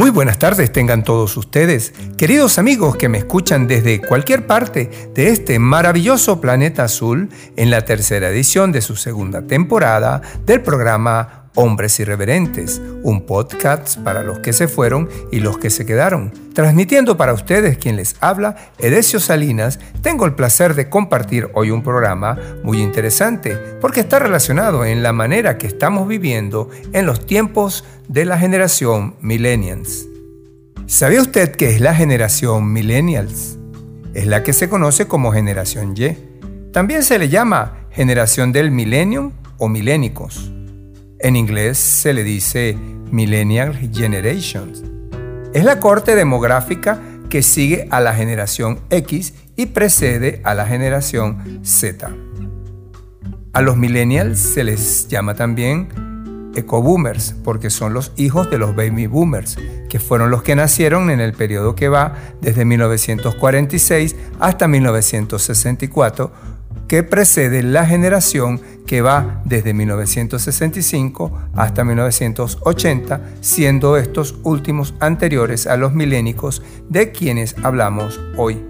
Muy buenas tardes tengan todos ustedes, queridos amigos que me escuchan desde cualquier parte de este maravilloso planeta azul en la tercera edición de su segunda temporada del programa Hombres Irreverentes, un podcast para los que se fueron y los que se quedaron. Transmitiendo para ustedes quien les habla, Edesio Salinas, tengo el placer de compartir hoy un programa muy interesante porque está relacionado en la manera que estamos viviendo en los tiempos de la generación Millennials. ¿Sabía usted qué es la generación Millennials? Es la que se conoce como generación Y. También se le llama generación del millennium o milénicos. En inglés se le dice Millennial Generations. Es la corte demográfica que sigue a la generación X y precede a la generación Z. A los millennials se les llama también ecoboomers porque son los hijos de los baby boomers, que fueron los que nacieron en el periodo que va desde 1946 hasta 1964 que precede la generación que va desde 1965 hasta 1980, siendo estos últimos anteriores a los milénicos de quienes hablamos hoy.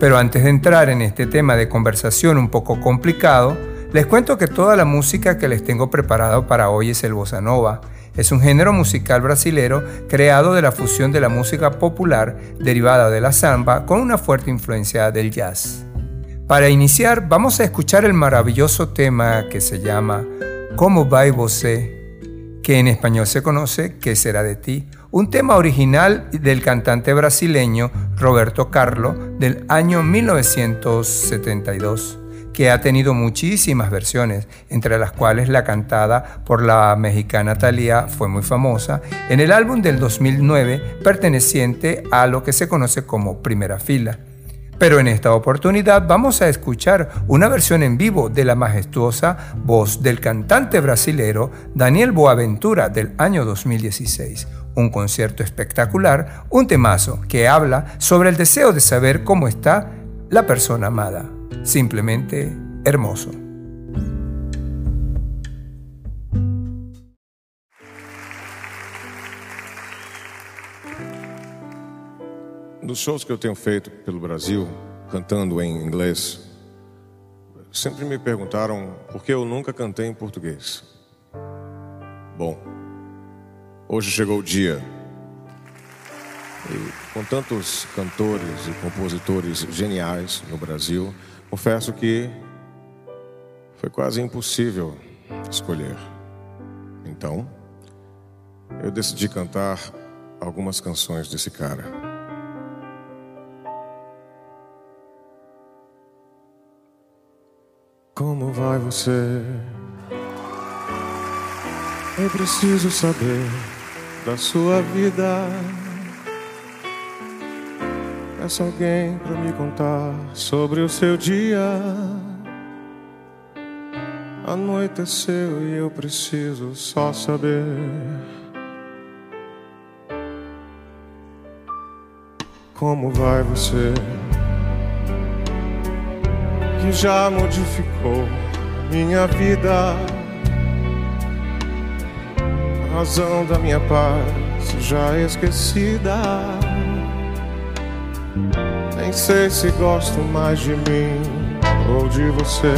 Pero antes de entrar en este tema de conversación un poco complicado, les cuento que toda la música que les tengo preparado para hoy es el bossa nova. Es un género musical brasilero creado de la fusión de la música popular derivada de la samba con una fuerte influencia del jazz. Para iniciar, vamos a escuchar el maravilloso tema que se llama Como vai você, que en español se conoce ¿Qué será de ti? Un tema original del cantante brasileño Roberto Carlo del año 1972 que ha tenido muchísimas versiones, entre las cuales la cantada por la mexicana Thalía fue muy famosa, en el álbum del 2009 perteneciente a lo que se conoce como Primera Fila. Pero en esta oportunidad vamos a escuchar una versión en vivo de la majestuosa voz del cantante brasilero Daniel Boaventura del año 2016. Un concierto espectacular, un temazo que habla sobre el deseo de saber cómo está la persona amada. Simplemente hermoso. Nos shows que eu tenho feito pelo Brasil, cantando em inglês, sempre me perguntaram por que eu nunca cantei em português. Bom, hoje chegou o dia. E com tantos cantores e compositores geniais no Brasil, confesso que foi quase impossível escolher. Então, eu decidi cantar algumas canções desse cara. Como vai você? Eu preciso saber da sua vida. Peço alguém para me contar sobre o seu dia. Anoiteceu e eu preciso só saber. Como vai você? Que já modificou minha vida. A razão da minha paz já esquecida. Nem sei se gosto mais de mim ou de você.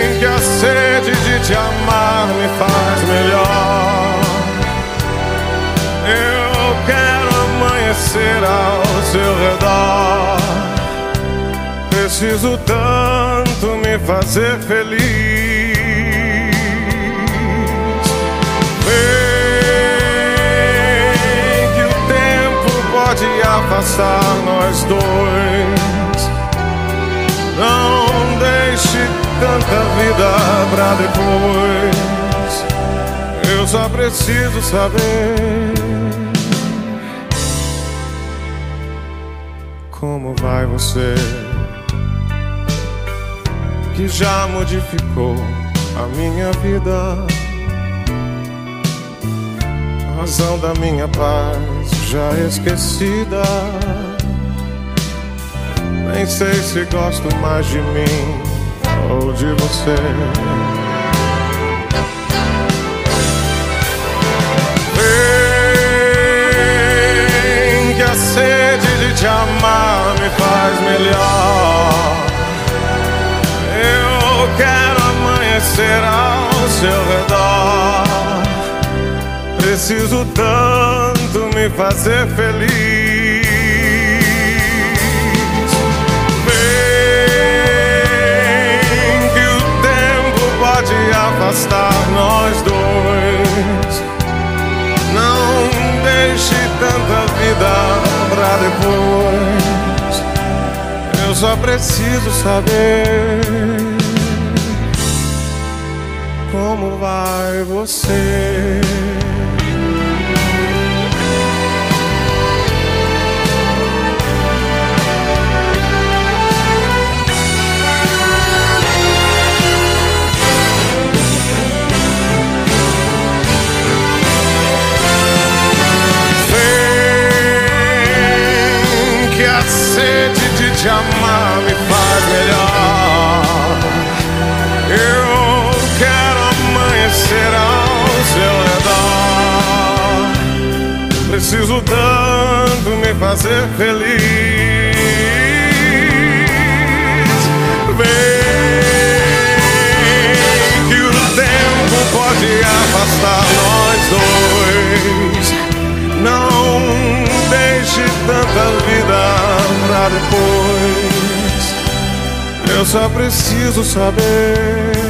Vem que a sede de te amar me faz melhor. Amanhecer ao seu redor. Preciso tanto me fazer feliz. Vem que o tempo pode afastar nós dois. Não deixe tanta vida pra depois. Eu só preciso saber. Vai você? Que já modificou a minha vida. A razão da minha paz já esquecida. Nem sei se gosto mais de mim ou de você. Vem que a sede te amar me faz melhor. Eu quero amanhecer ao seu redor. Preciso tanto me fazer feliz. afastar nós dois. Não deixe tanta vida depois. Eu só preciso saber como vai você. Te amar me faz melhor. Eu quero amanhecer ao seu redor. Preciso tanto me fazer feliz. Vem que o tempo pode afastar nós dois. Não deixe tanta vida pra depois. Eu só preciso saber.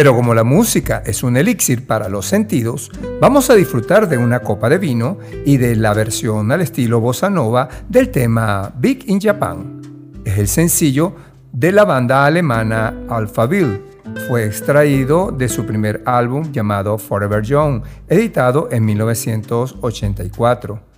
Pero como la música es un elixir para los sentidos, vamos a disfrutar de una copa de vino y de la versión al estilo bossa nova del tema Big in Japan. Es el sencillo de la banda alemana Alphaville. Fue extraído de su primer álbum llamado Forever Young, editado en 1984.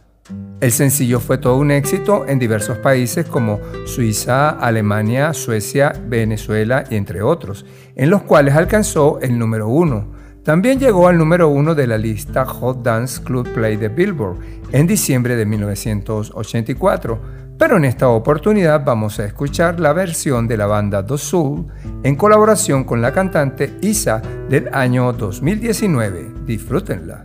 El sencillo fue todo un éxito en diversos países como Suiza, Alemania, Suecia, Venezuela y entre otros, en los cuales alcanzó el número uno. También llegó al número uno de la lista Hot Dance Club Play de Billboard en diciembre de 1984, pero en esta oportunidad vamos a escuchar la versión de la banda Do Soul en colaboración con la cantante Isa del año 2019. Disfrútenla.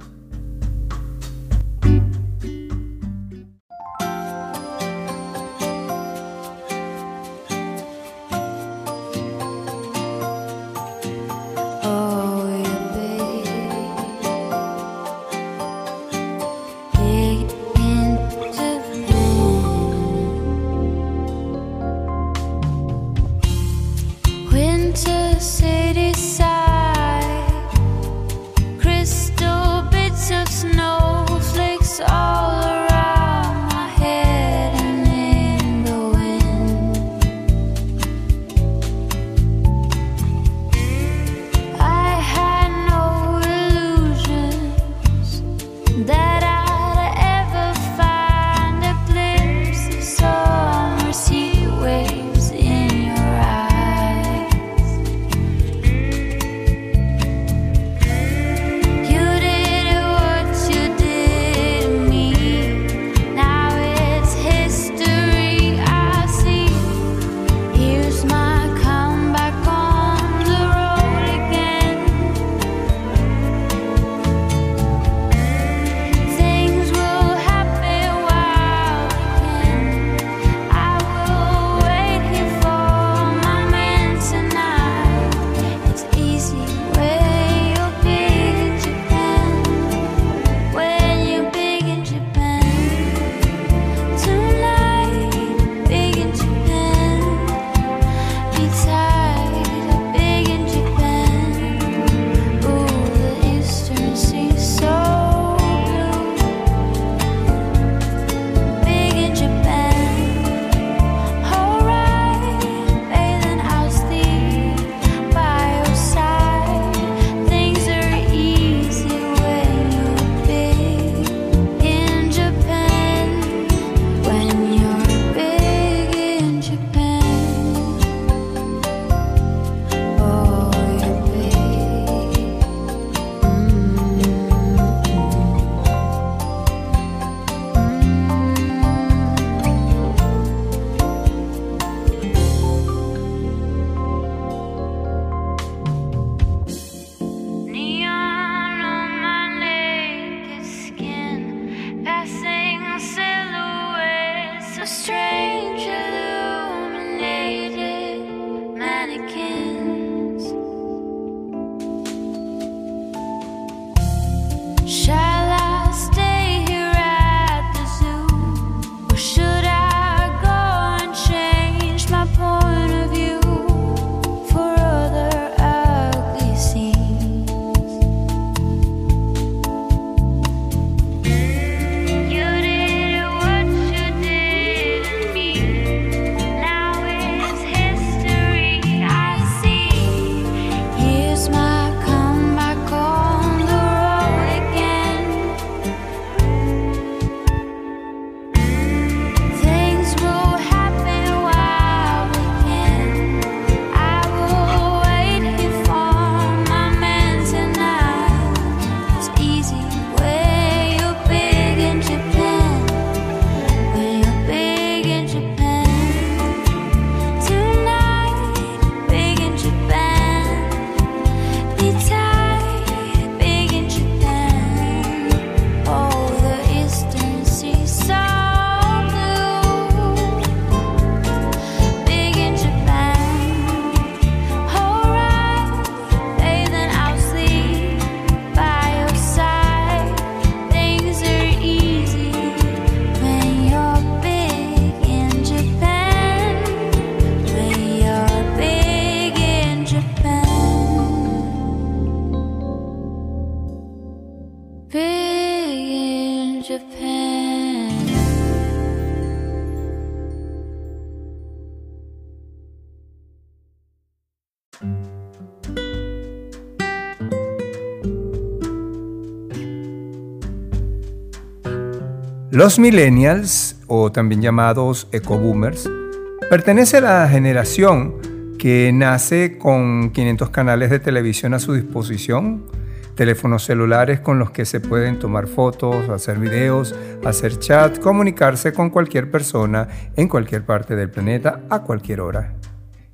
Los millennials, o también llamados ecoboomers, pertenecen a la generación que nace con 500 canales de televisión a su disposición, teléfonos celulares con los que se pueden tomar fotos, hacer videos, hacer chat, comunicarse con cualquier persona en cualquier parte del planeta a cualquier hora.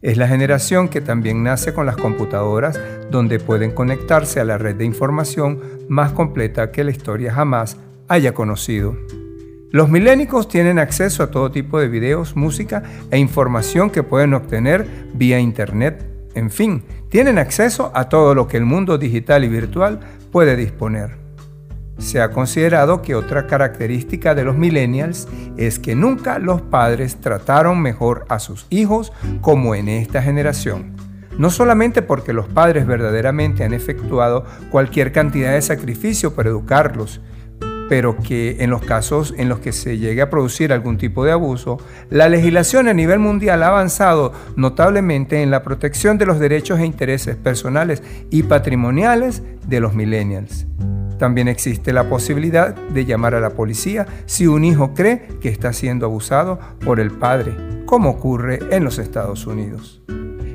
Es la generación que también nace con las computadoras donde pueden conectarse a la red de información más completa que la historia jamás haya conocido. Los milénicos tienen acceso a todo tipo de videos, música e información que pueden obtener vía Internet. En fin, tienen acceso a todo lo que el mundo digital y virtual puede disponer. Se ha considerado que otra característica de los millennials es que nunca los padres trataron mejor a sus hijos como en esta generación. No solamente porque los padres verdaderamente han efectuado cualquier cantidad de sacrificio para educarlos, pero que en los casos en los que se llegue a producir algún tipo de abuso, la legislación a nivel mundial ha avanzado notablemente en la protección de los derechos e intereses personales y patrimoniales de los millennials. También existe la posibilidad de llamar a la policía si un hijo cree que está siendo abusado por el padre, como ocurre en los Estados Unidos.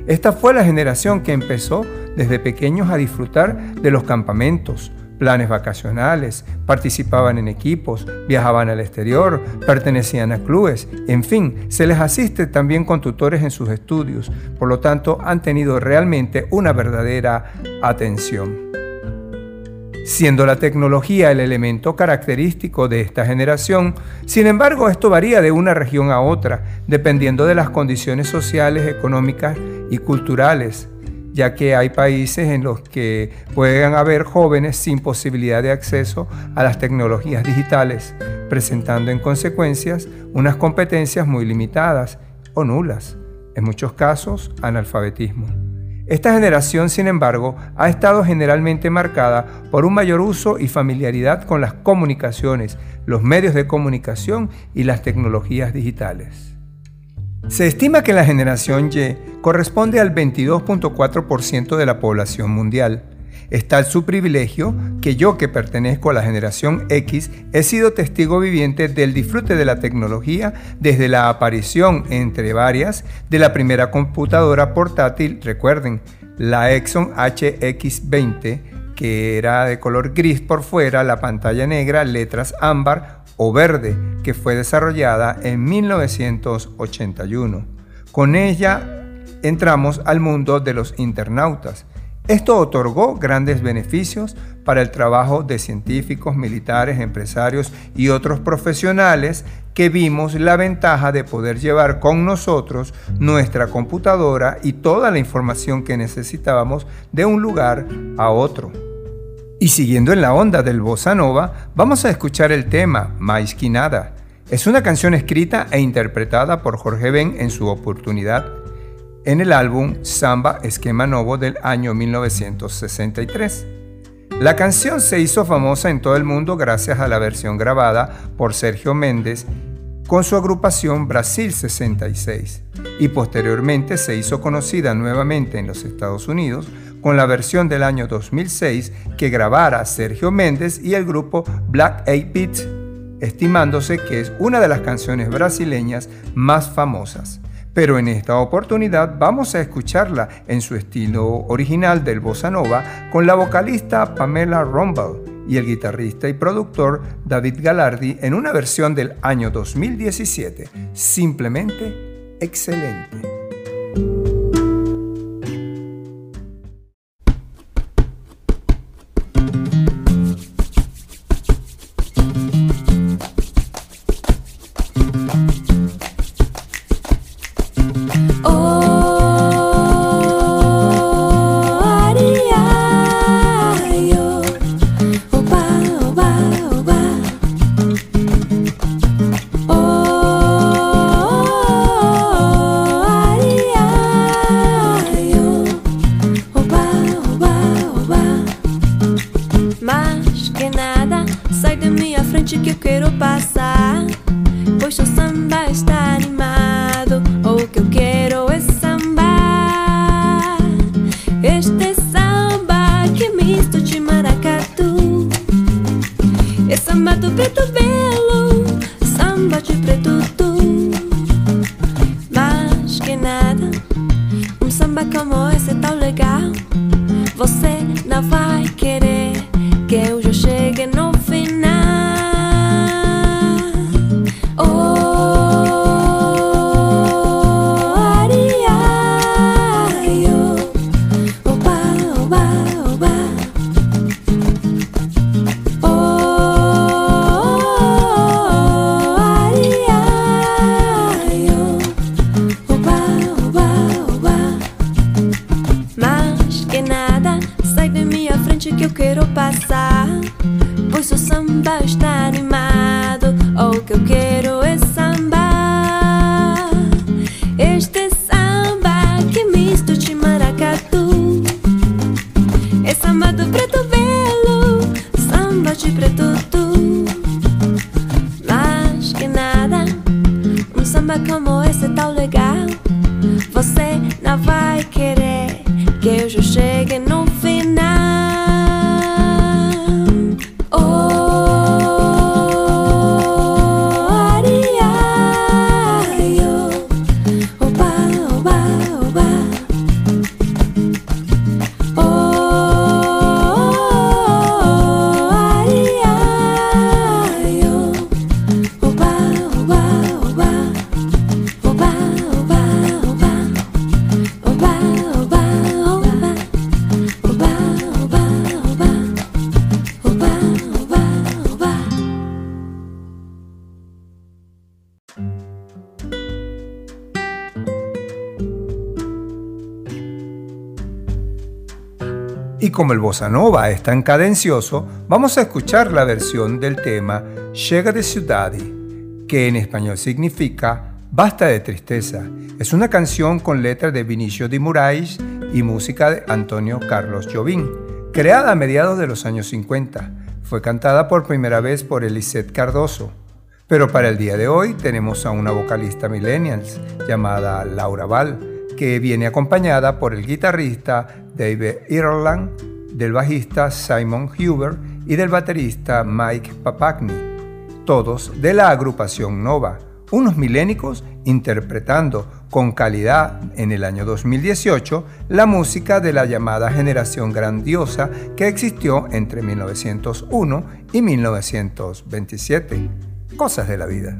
Esta fue la generación que empezó desde pequeños a disfrutar de los campamentos, planes vacacionales, participaban en equipos, viajaban al exterior, pertenecían a clubes, en fin, se les asiste también con tutores en sus estudios, por lo tanto han tenido realmente una verdadera atención. Siendo la tecnología el elemento característico de esta generación, sin embargo esto varía de una región a otra, dependiendo de las condiciones sociales, económicas y culturales ya que hay países en los que pueden haber jóvenes sin posibilidad de acceso a las tecnologías digitales, presentando en consecuencias unas competencias muy limitadas o nulas, en muchos casos analfabetismo. Esta generación, sin embargo, ha estado generalmente marcada por un mayor uso y familiaridad con las comunicaciones, los medios de comunicación y las tecnologías digitales. Se estima que la generación Y corresponde al 22.4% de la población mundial. Es tal su privilegio que yo que pertenezco a la generación X he sido testigo viviente del disfrute de la tecnología desde la aparición, entre varias, de la primera computadora portátil, recuerden, la Exxon HX20, que era de color gris por fuera, la pantalla negra, letras ámbar o verde, que fue desarrollada en 1981. Con ella entramos al mundo de los internautas. Esto otorgó grandes beneficios para el trabajo de científicos, militares, empresarios y otros profesionales que vimos la ventaja de poder llevar con nosotros nuestra computadora y toda la información que necesitábamos de un lugar a otro. Y siguiendo en la onda del bossa nova, vamos a escuchar el tema Mais que nada. Es una canción escrita e interpretada por Jorge Ben en su oportunidad en el álbum Samba Esquema Novo del año 1963. La canción se hizo famosa en todo el mundo gracias a la versión grabada por Sergio Méndez con su agrupación Brasil 66 y posteriormente se hizo conocida nuevamente en los Estados Unidos con la versión del año 2006 que grabara Sergio Méndez y el grupo Black 8 Beats, estimándose que es una de las canciones brasileñas más famosas pero en esta oportunidad vamos a escucharla en su estilo original del bossa nova con la vocalista Pamela Rumble y el guitarrista y productor David Galardi en una versión del año 2017, simplemente excelente. Samba do preto belo, samba de preto como el bossa nova es tan cadencioso, vamos a escuchar la versión del tema Llega de Ciudadi, que en español significa Basta de tristeza. Es una canción con letra de Vinicio de Moraes y música de Antonio Carlos Jobim, creada a mediados de los años 50. Fue cantada por primera vez por Elisette Cardoso. Pero para el día de hoy tenemos a una vocalista millennials llamada Laura Val, que viene acompañada por el guitarrista David Ireland del bajista Simon Huber y del baterista Mike Papagni, todos de la agrupación Nova, unos milénicos interpretando con calidad en el año 2018 la música de la llamada generación grandiosa que existió entre 1901 y 1927. Cosas de la vida.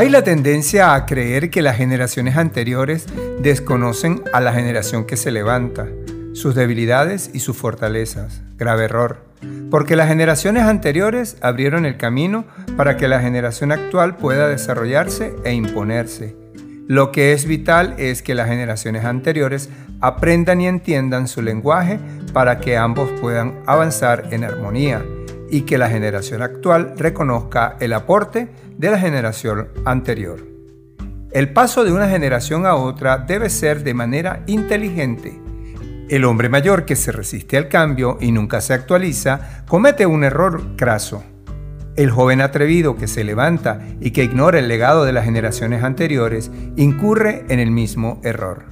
Hay la tendencia a creer que las generaciones anteriores desconocen a la generación que se levanta, sus debilidades y sus fortalezas. Grave error. Porque las generaciones anteriores abrieron el camino para que la generación actual pueda desarrollarse e imponerse. Lo que es vital es que las generaciones anteriores aprendan y entiendan su lenguaje para que ambos puedan avanzar en armonía y que la generación actual reconozca el aporte de la generación anterior. El paso de una generación a otra debe ser de manera inteligente. El hombre mayor que se resiste al cambio y nunca se actualiza comete un error craso. El joven atrevido que se levanta y que ignora el legado de las generaciones anteriores incurre en el mismo error.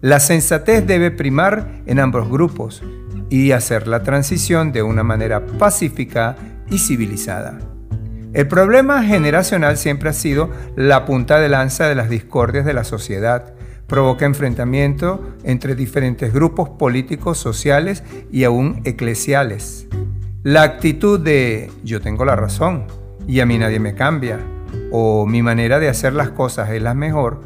La sensatez debe primar en ambos grupos y hacer la transición de una manera pacífica y civilizada. El problema generacional siempre ha sido la punta de lanza de las discordias de la sociedad. Provoca enfrentamiento entre diferentes grupos políticos, sociales y aún eclesiales. La actitud de yo tengo la razón y a mí nadie me cambia, o mi manera de hacer las cosas es la mejor,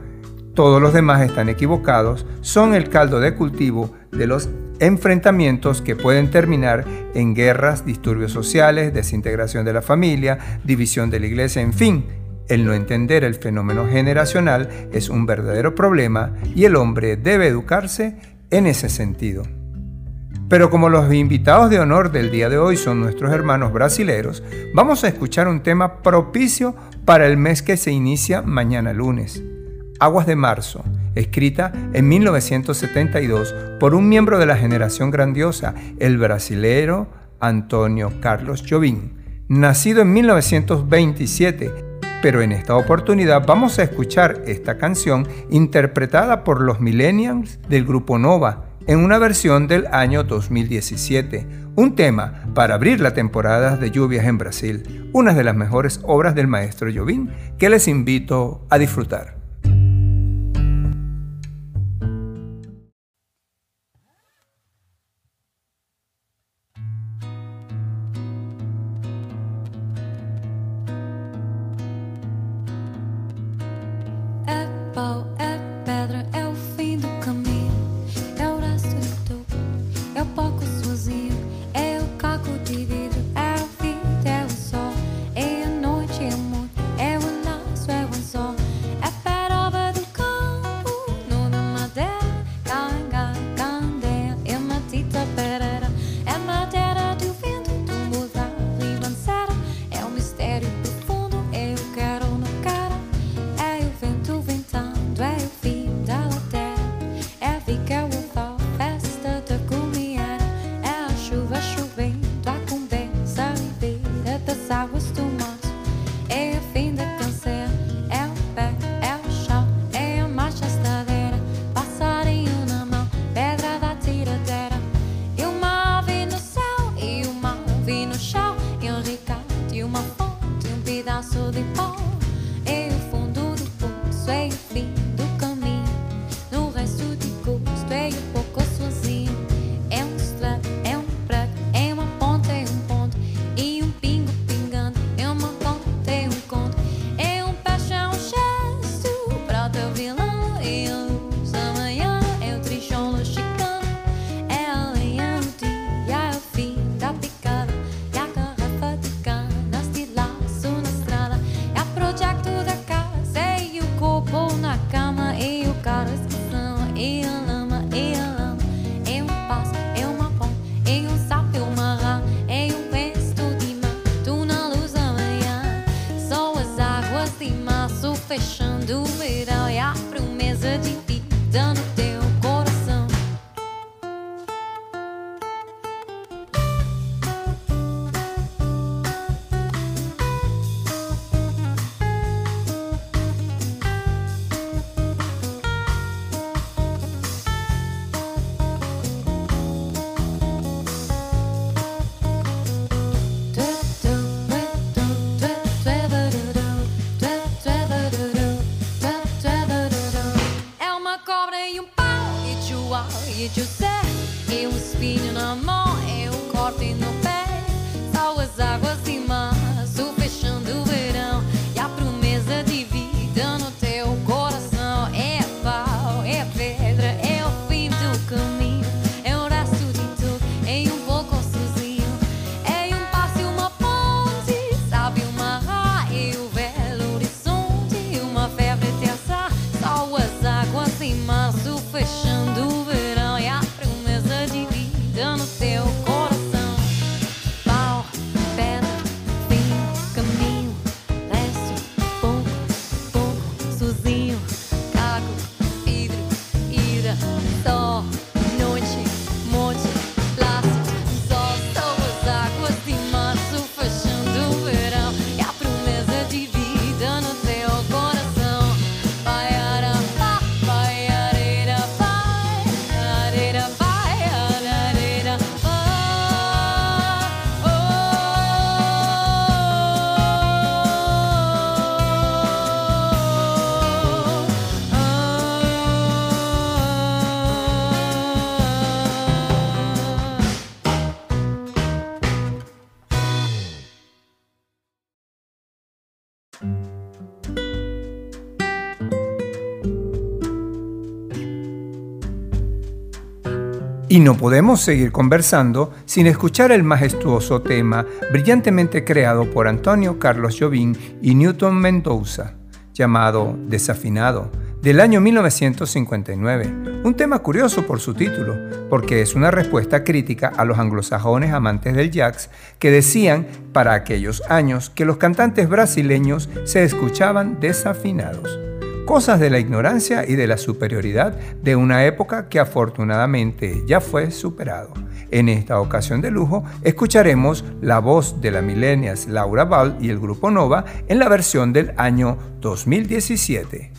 todos los demás están equivocados, son el caldo de cultivo de los enfrentamientos que pueden terminar en guerras, disturbios sociales, desintegración de la familia, división de la iglesia, en fin. El no entender el fenómeno generacional es un verdadero problema y el hombre debe educarse en ese sentido. Pero como los invitados de honor del día de hoy son nuestros hermanos brasileros, vamos a escuchar un tema propicio para el mes que se inicia mañana lunes. Aguas de Marzo, escrita en 1972 por un miembro de la generación grandiosa, el brasilero Antonio Carlos Jobim, nacido en 1927. Pero en esta oportunidad vamos a escuchar esta canción interpretada por los millennials del grupo Nova en una versión del año 2017, un tema para abrir la temporada de lluvias en Brasil, una de las mejores obras del maestro Jobim que les invito a disfrutar. question. Y no podemos seguir conversando sin escuchar el majestuoso tema brillantemente creado por Antonio Carlos Jobim y Newton Mendoza, llamado Desafinado, del año 1959. Un tema curioso por su título, porque es una respuesta crítica a los anglosajones amantes del jazz que decían para aquellos años que los cantantes brasileños se escuchaban desafinados cosas de la ignorancia y de la superioridad de una época que afortunadamente ya fue superado. En esta ocasión de lujo escucharemos la voz de la milenias Laura Ball y el grupo Nova en la versión del año 2017.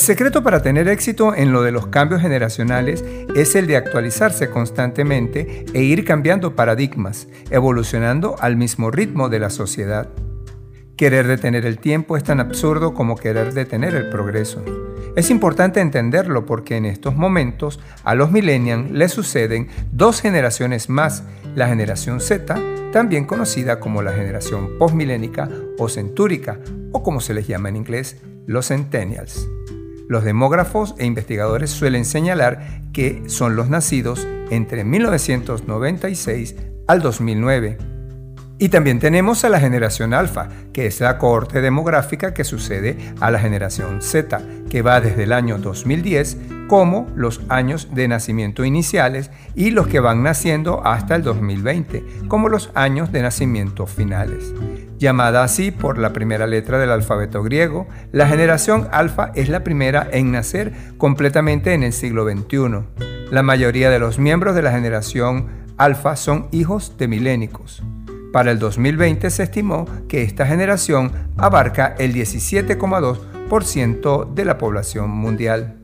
Secreto para tener éxito en lo de los cambios generacionales es el de actualizarse constantemente e ir cambiando paradigmas, evolucionando al mismo ritmo de la sociedad. Querer detener el tiempo es tan absurdo como querer detener el progreso. Es importante entenderlo porque en estos momentos a los millennials les suceden dos generaciones más, la generación Z, también conocida como la generación postmilénica o centúrica, o como se les llama en inglés, los centennials. Los demógrafos e investigadores suelen señalar que son los nacidos entre 1996 al 2009. Y también tenemos a la generación alfa, que es la cohorte demográfica que sucede a la generación Z, que va desde el año 2010 como los años de nacimiento iniciales y los que van naciendo hasta el 2020 como los años de nacimiento finales. Llamada así por la primera letra del alfabeto griego, la generación alfa es la primera en nacer completamente en el siglo XXI. La mayoría de los miembros de la generación alfa son hijos de milénicos. Para el 2020 se estimó que esta generación abarca el 17,2% de la población mundial.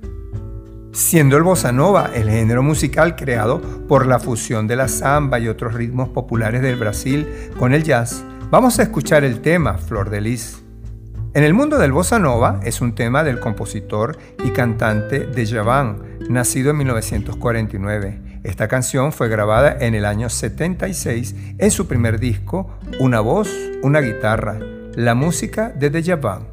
Siendo el bossa nova el género musical creado por la fusión de la samba y otros ritmos populares del Brasil con el jazz, Vamos a escuchar el tema Flor de Lis. En el mundo del bossa nova es un tema del compositor y cantante de Javan, nacido en 1949. Esta canción fue grabada en el año 76 en su primer disco, Una voz, una guitarra, la música de Dejavan.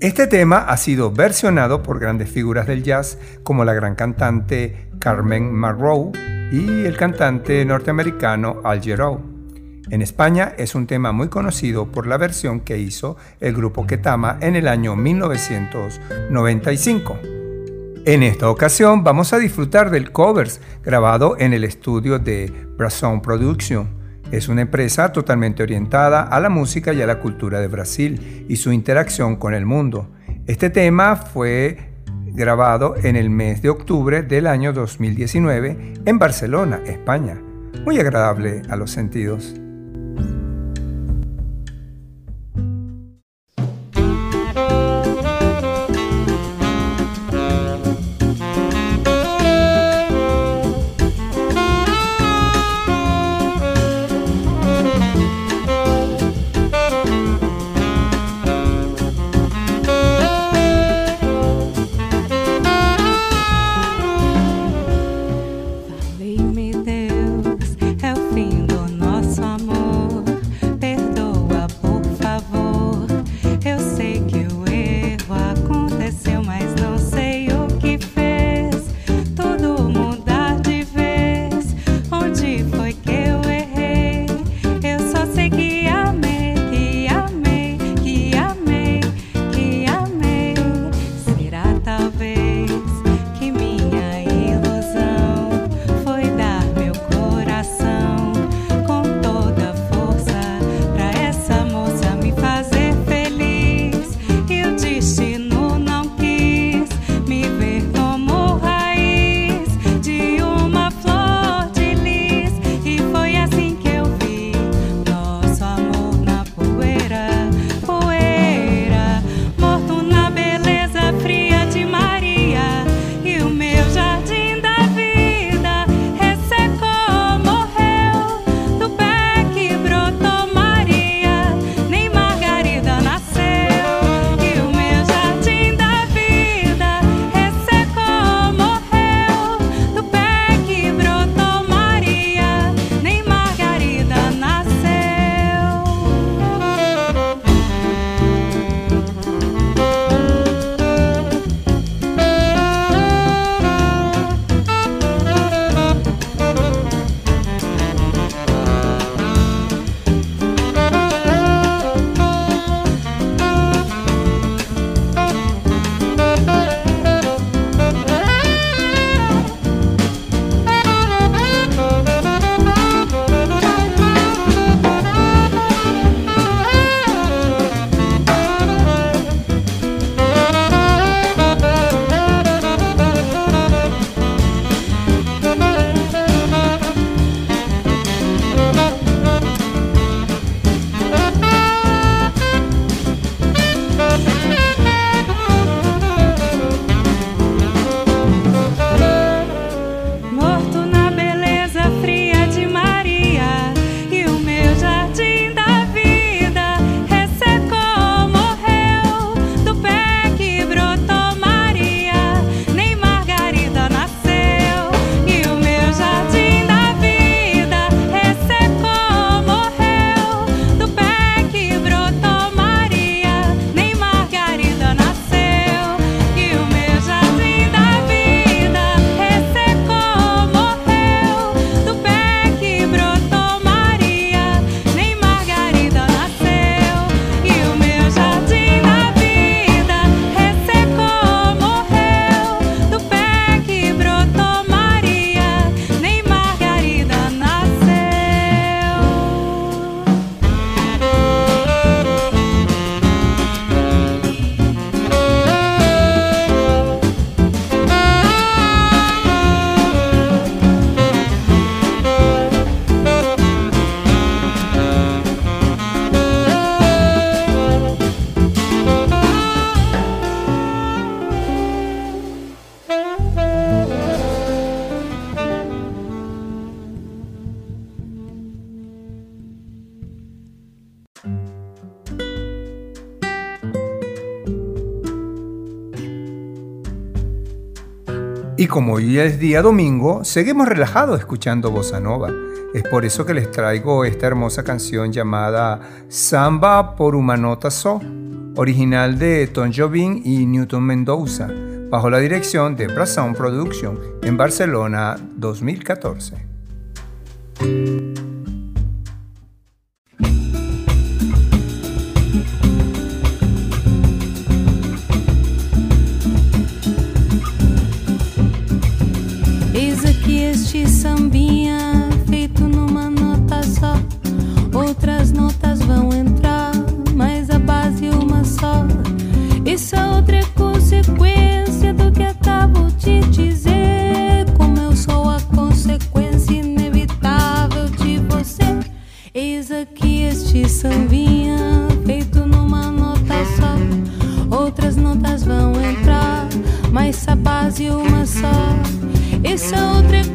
Este tema ha sido versionado por grandes figuras del jazz como la gran cantante Carmen McRae y el cantante norteamericano Al Jarreau. En España es un tema muy conocido por la versión que hizo el grupo Ketama en el año 1995. En esta ocasión vamos a disfrutar del covers grabado en el estudio de Brazon Production. Es una empresa totalmente orientada a la música y a la cultura de Brasil y su interacción con el mundo. Este tema fue grabado en el mes de octubre del año 2019 en Barcelona, España. Muy agradable a los sentidos. Y como hoy es día domingo, seguimos relajados escuchando bossa nova. Es por eso que les traigo esta hermosa canción llamada Samba por una nota so, original de Tom Jobim y Newton Mendoza, bajo la dirección de Brasound Production en Barcelona 2014. pensa é outra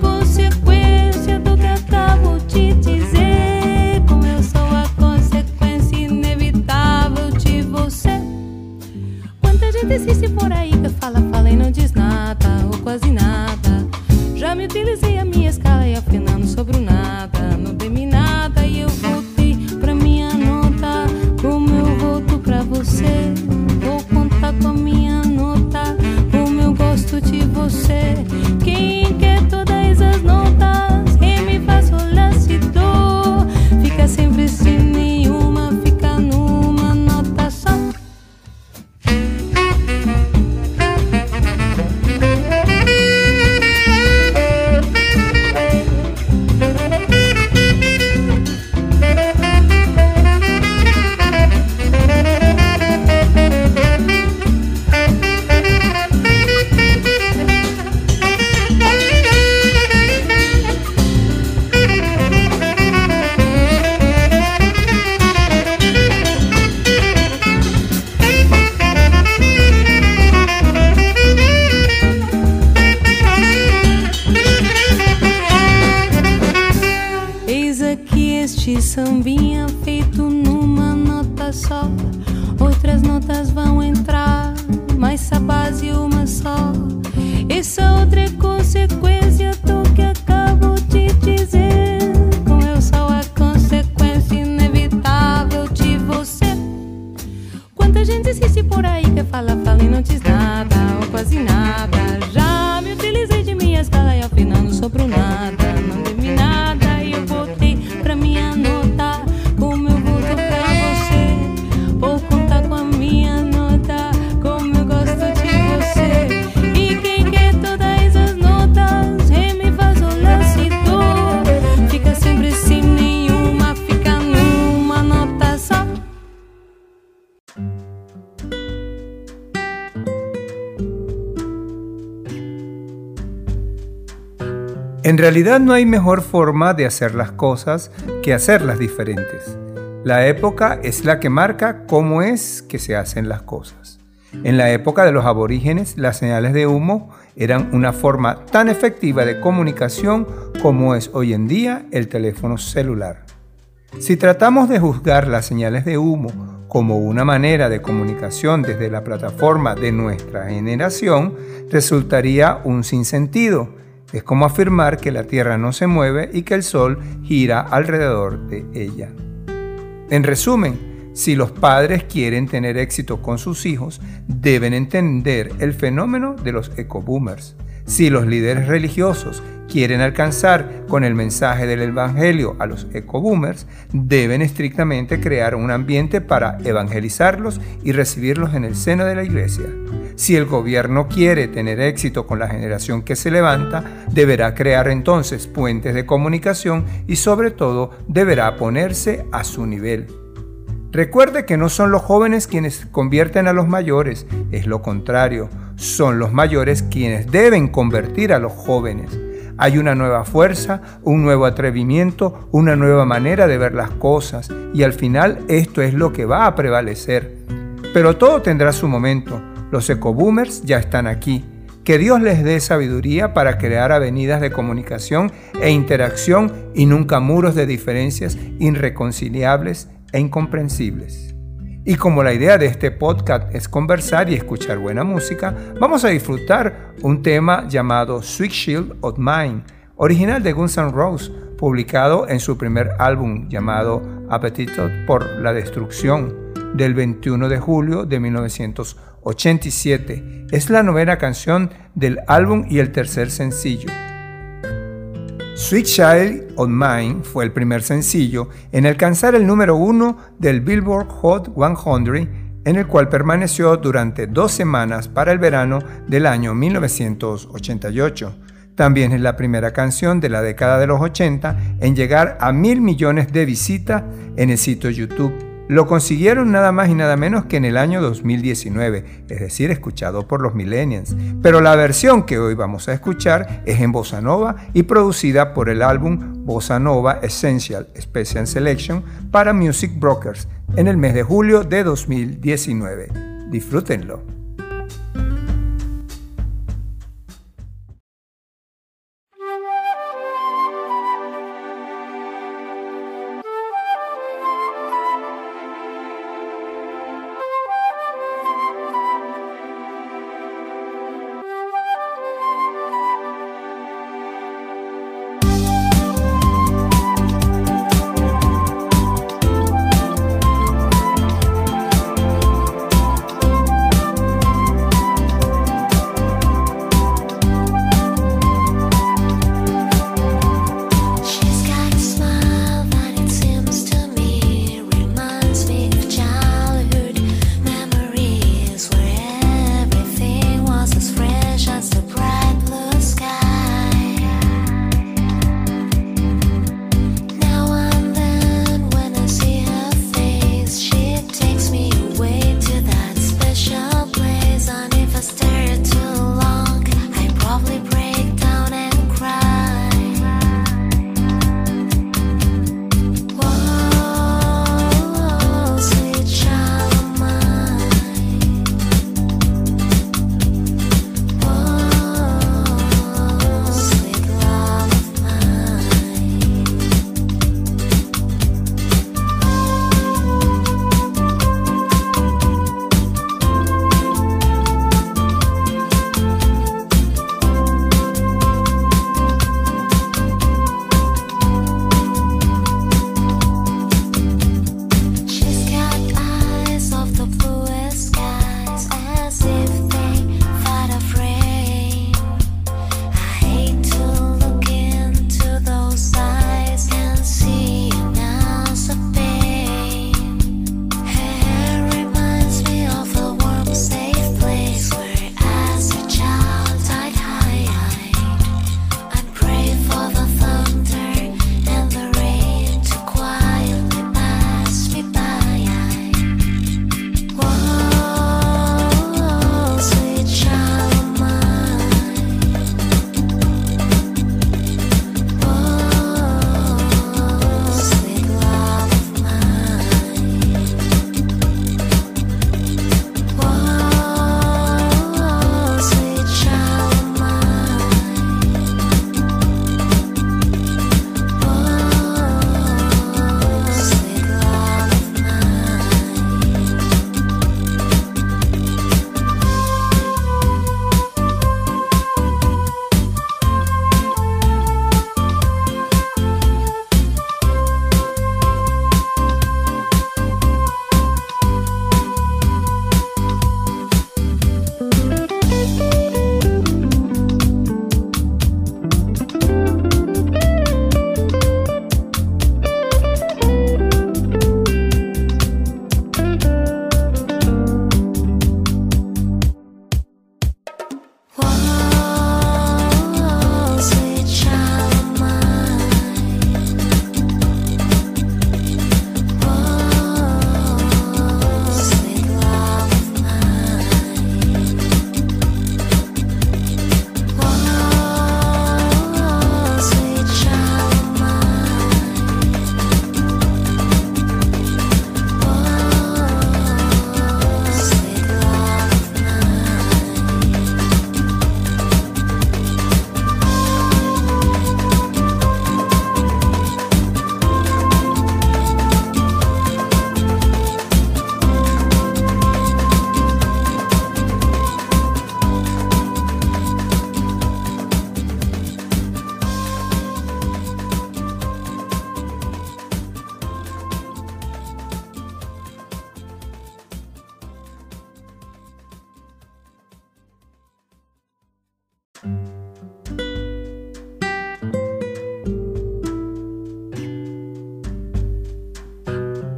gente existe por aí que fala, fala e não diz nada, ou quase nada. Já realidad no hay mejor forma de hacer las cosas que hacerlas diferentes. La época es la que marca cómo es que se hacen las cosas. En la época de los aborígenes, las señales de humo eran una forma tan efectiva de comunicación como es hoy en día el teléfono celular. Si tratamos de juzgar las señales de humo como una manera de comunicación desde la plataforma de nuestra generación, resultaría un sinsentido. Es como afirmar que la Tierra no se mueve y que el Sol gira alrededor de ella. En resumen, si los padres quieren tener éxito con sus hijos, deben entender el fenómeno de los ecoboomers. Si los líderes religiosos quieren alcanzar con el mensaje del Evangelio a los ecoboomers, deben estrictamente crear un ambiente para evangelizarlos y recibirlos en el seno de la iglesia. Si el gobierno quiere tener éxito con la generación que se levanta, deberá crear entonces puentes de comunicación y sobre todo deberá ponerse a su nivel. Recuerde que no son los jóvenes quienes convierten a los mayores, es lo contrario, son los mayores quienes deben convertir a los jóvenes. Hay una nueva fuerza, un nuevo atrevimiento, una nueva manera de ver las cosas y al final esto es lo que va a prevalecer. Pero todo tendrá su momento. Los ecoboomers ya están aquí. Que Dios les dé sabiduría para crear avenidas de comunicación e interacción y nunca muros de diferencias irreconciliables e incomprensibles. Y como la idea de este podcast es conversar y escuchar buena música, vamos a disfrutar un tema llamado Sweet Shield of Mine, original de Guns N' Roses, publicado en su primer álbum llamado Appetito por la Destrucción, del 21 de julio de 1987. Es la novena canción del álbum y el tercer sencillo. Sweet Child of Mine fue el primer sencillo en alcanzar el número uno del Billboard Hot 100, en el cual permaneció durante dos semanas para el verano del año 1988. También es la primera canción de la década de los 80 en llegar a mil millones de visitas en el sitio YouTube. Lo consiguieron nada más y nada menos que en el año 2019, es decir, escuchado por los millennials. Pero la versión que hoy vamos a escuchar es en bossa nova y producida por el álbum Bossa Nova Essential Special Selection para Music Brokers en el mes de julio de 2019. Disfrútenlo.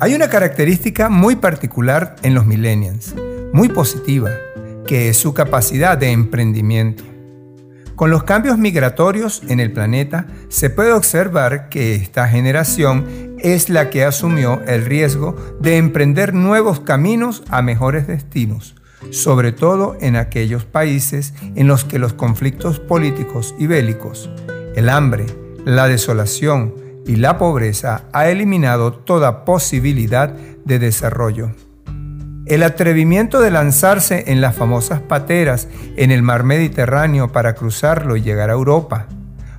Hay una característica muy particular en los millennials, muy positiva, que es su capacidad de emprendimiento. Con los cambios migratorios en el planeta, se puede observar que esta generación es la que asumió el riesgo de emprender nuevos caminos a mejores destinos, sobre todo en aquellos países en los que los conflictos políticos y bélicos, el hambre, la desolación y la pobreza ha eliminado toda posibilidad de desarrollo. El atrevimiento de lanzarse en las famosas pateras en el mar Mediterráneo para cruzarlo y llegar a Europa,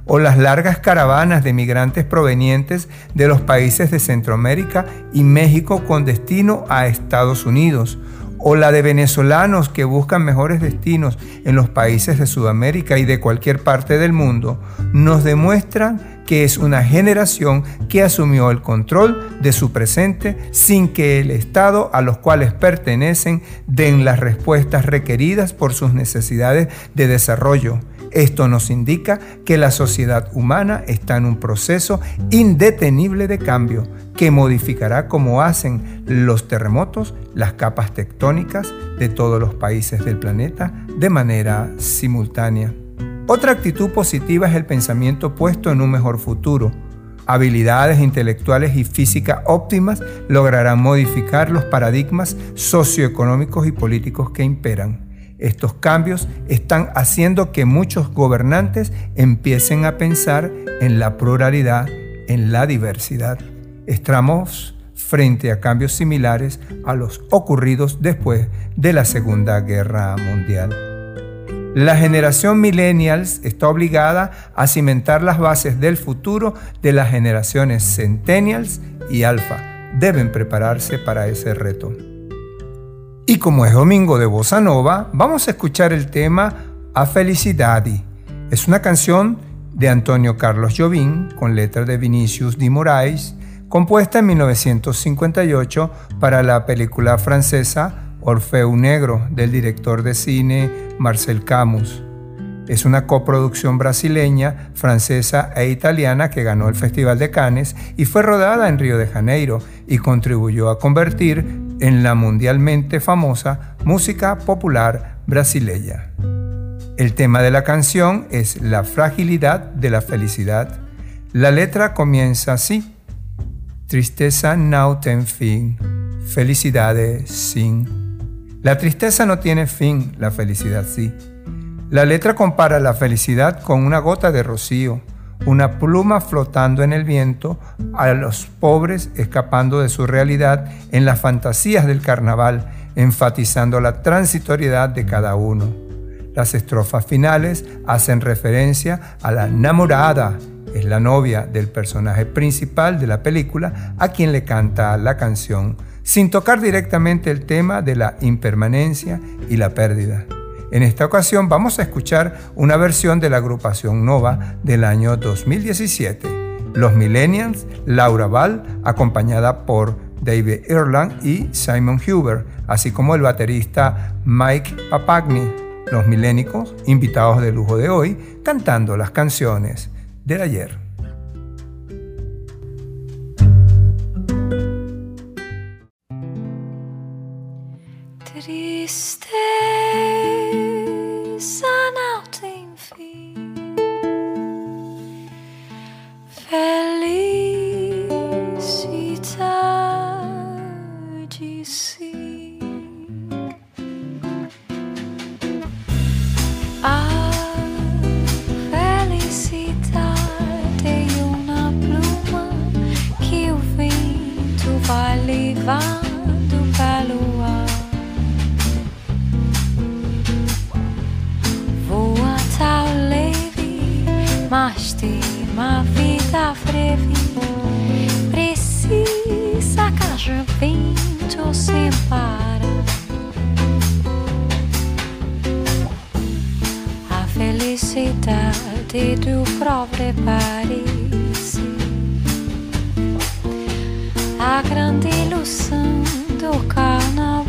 o las largas caravanas de migrantes provenientes de los países de Centroamérica y México con destino a Estados Unidos, o la de venezolanos que buscan mejores destinos en los países de Sudamérica y de cualquier parte del mundo, nos demuestran que es una generación que asumió el control de su presente sin que el Estado a los cuales pertenecen den las respuestas requeridas por sus necesidades de desarrollo. Esto nos indica que la sociedad humana está en un proceso indetenible de cambio que modificará como hacen los terremotos las capas tectónicas de todos los países del planeta de manera simultánea. Otra actitud positiva es el pensamiento puesto en un mejor futuro. Habilidades intelectuales y físicas óptimas lograrán modificar los paradigmas socioeconómicos y políticos que imperan. Estos cambios están haciendo que muchos gobernantes empiecen a pensar en la pluralidad, en la diversidad. Estamos frente a cambios similares a los ocurridos después de la Segunda Guerra Mundial. La generación millennials está obligada a cimentar las bases del futuro de las generaciones centennials y alfa. Deben prepararse para ese reto. Y como es domingo de Bossa Nova, vamos a escuchar el tema A Felicidade. Es una canción de Antonio Carlos Jobim con letra de Vinicius de Moraes, compuesta en 1958 para la película francesa Orfeu Negro del director de cine Marcel Camus. Es una coproducción brasileña, francesa e italiana que ganó el Festival de Cannes y fue rodada en Río de Janeiro y contribuyó a convertir en la mundialmente famosa música popular brasileña. El tema de la canción es la fragilidad de la felicidad. La letra comienza así. Tristeza no ten fin, felicidades sin la tristeza no tiene fin, la felicidad sí. La letra compara la felicidad con una gota de rocío, una pluma flotando en el viento, a los pobres escapando de su realidad en las fantasías del carnaval, enfatizando la transitoriedad de cada uno. Las estrofas finales hacen referencia a la enamorada, es la novia del personaje principal de la película, a quien le canta la canción sin tocar directamente el tema de la impermanencia y la pérdida. En esta ocasión vamos a escuchar una versión de la agrupación Nova del año 2017, Los Millennials, Laura Ball, acompañada por David Erland y Simon Huber, así como el baterista Mike Papagni, los milénicos, invitados de lujo de hoy, cantando las canciones del ayer. tristeza não tem fim. Felicidade sim. A felicidade é uma pluma que o vento vai levar. mas uma vida breve precisa cajar vento sem parar. A felicidade do próprio Paris, a grande ilusão do carnaval.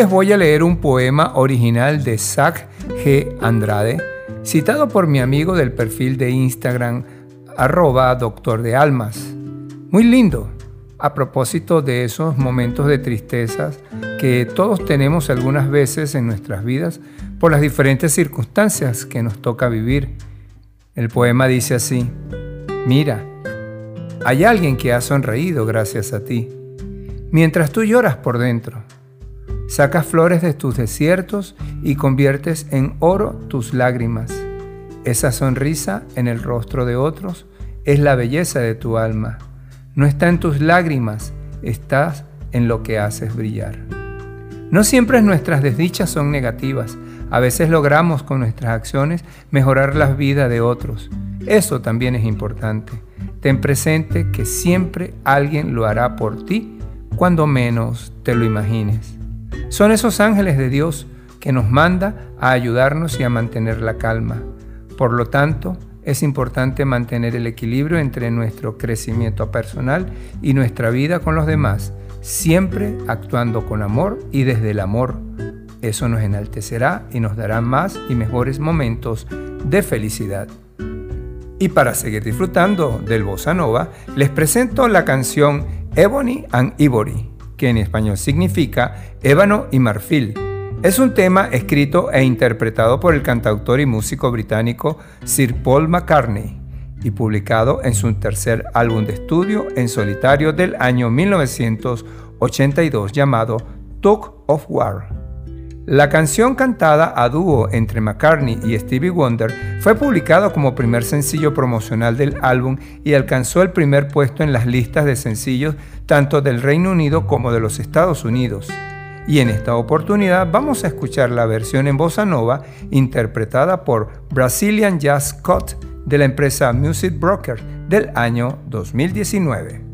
Les voy a leer un poema original de Zach G. Andrade, citado por mi amigo del perfil de Instagram, arroba doctor de almas. Muy lindo, a propósito de esos momentos de tristezas que todos tenemos algunas veces en nuestras vidas por las diferentes circunstancias que nos toca vivir. El poema dice así, mira, hay alguien que ha sonreído gracias a ti, mientras tú lloras por dentro. Sacas flores de tus desiertos y conviertes en oro tus lágrimas. Esa sonrisa en el rostro de otros es la belleza de tu alma. No está en tus lágrimas, estás en lo que haces brillar. No siempre nuestras desdichas son negativas. A veces logramos con nuestras acciones mejorar la vida de otros. Eso también es importante. Ten presente que siempre alguien lo hará por ti cuando menos te lo imagines. Son esos ángeles de Dios que nos manda a ayudarnos y a mantener la calma. Por lo tanto, es importante mantener el equilibrio entre nuestro crecimiento personal y nuestra vida con los demás, siempre actuando con amor y desde el amor. Eso nos enaltecerá y nos dará más y mejores momentos de felicidad. Y para seguir disfrutando del bossa nova, les presento la canción Ebony and Ivory, que en español significa ébano y marfil. Es un tema escrito e interpretado por el cantautor y músico británico Sir Paul McCartney y publicado en su tercer álbum de estudio en solitario del año 1982 llamado Talk of War. La canción cantada a dúo entre McCartney y Stevie Wonder fue publicada como primer sencillo promocional del álbum y alcanzó el primer puesto en las listas de sencillos tanto del Reino Unido como de los Estados Unidos. Y en esta oportunidad vamos a escuchar la versión en bossa nova interpretada por Brazilian Jazz Cut de la empresa Music Broker del año 2019.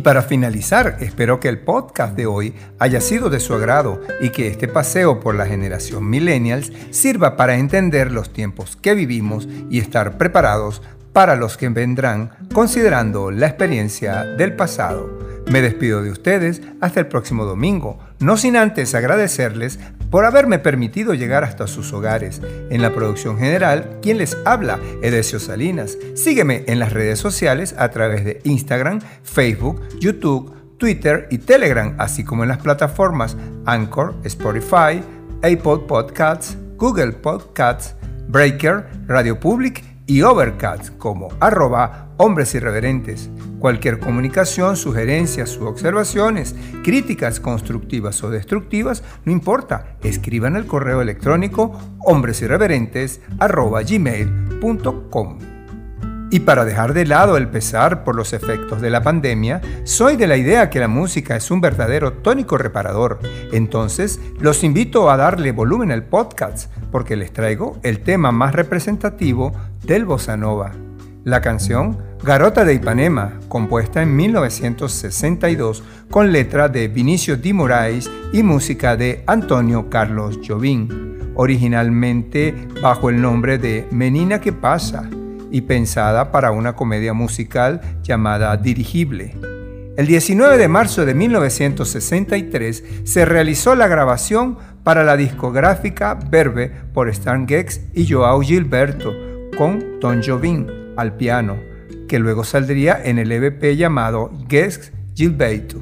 Y para finalizar, espero que el podcast de hoy haya sido de su agrado y que este paseo por la generación millennials sirva para entender los tiempos que vivimos y estar preparados para los que vendrán considerando la experiencia del pasado. Me despido de ustedes hasta el próximo domingo, no sin antes agradecerles por haberme permitido llegar hasta sus hogares. En la producción general, quien les habla, Edesio Salinas. Sígueme en las redes sociales a través de Instagram, Facebook, YouTube, Twitter y Telegram, así como en las plataformas Anchor, Spotify, Apple Podcasts, Google Podcasts, Breaker, Radio Public y Overcast como arroba hombres irreverentes. Cualquier comunicación, sugerencias u observaciones, críticas constructivas o destructivas, no importa, escriban al correo electrónico hombresirreverentes. Y para dejar de lado el pesar por los efectos de la pandemia, soy de la idea que la música es un verdadero tónico reparador. Entonces, los invito a darle volumen al podcast, porque les traigo el tema más representativo del bossa nova. La canción Garota de Ipanema, compuesta en 1962 con letra de Vinicio Di Moraes y música de Antonio Carlos Jobim, originalmente bajo el nombre de Menina que pasa y pensada para una comedia musical llamada Dirigible. El 19 de marzo de 1963 se realizó la grabación para la discográfica Verbe por Stan Getz y Joao Gilberto, con Don Jobim al piano, que luego saldría en el EVP llamado Getz Gilberto.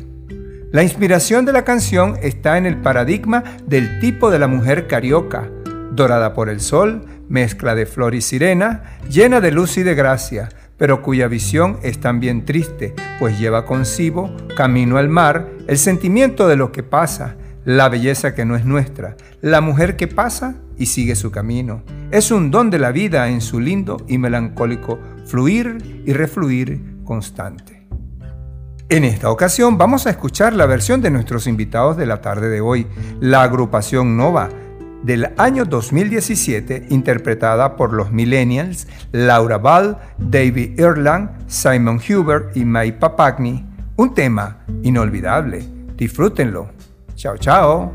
La inspiración de la canción está en el paradigma del tipo de la mujer carioca, dorada por el sol, mezcla de flor y sirena, llena de luz y de gracia, pero cuya visión es también triste, pues lleva consigo, camino al mar, el sentimiento de lo que pasa, la belleza que no es nuestra, la mujer que pasa y sigue su camino. Es un don de la vida en su lindo y melancólico fluir y refluir constante. En esta ocasión vamos a escuchar la versión de nuestros invitados de la tarde de hoy, la agrupación Nova, del año 2017 interpretada por los millennials Laura Ball, David Erlang, Simon Huber y May Papagni, un tema inolvidable. Disfrútenlo. 小乔哦。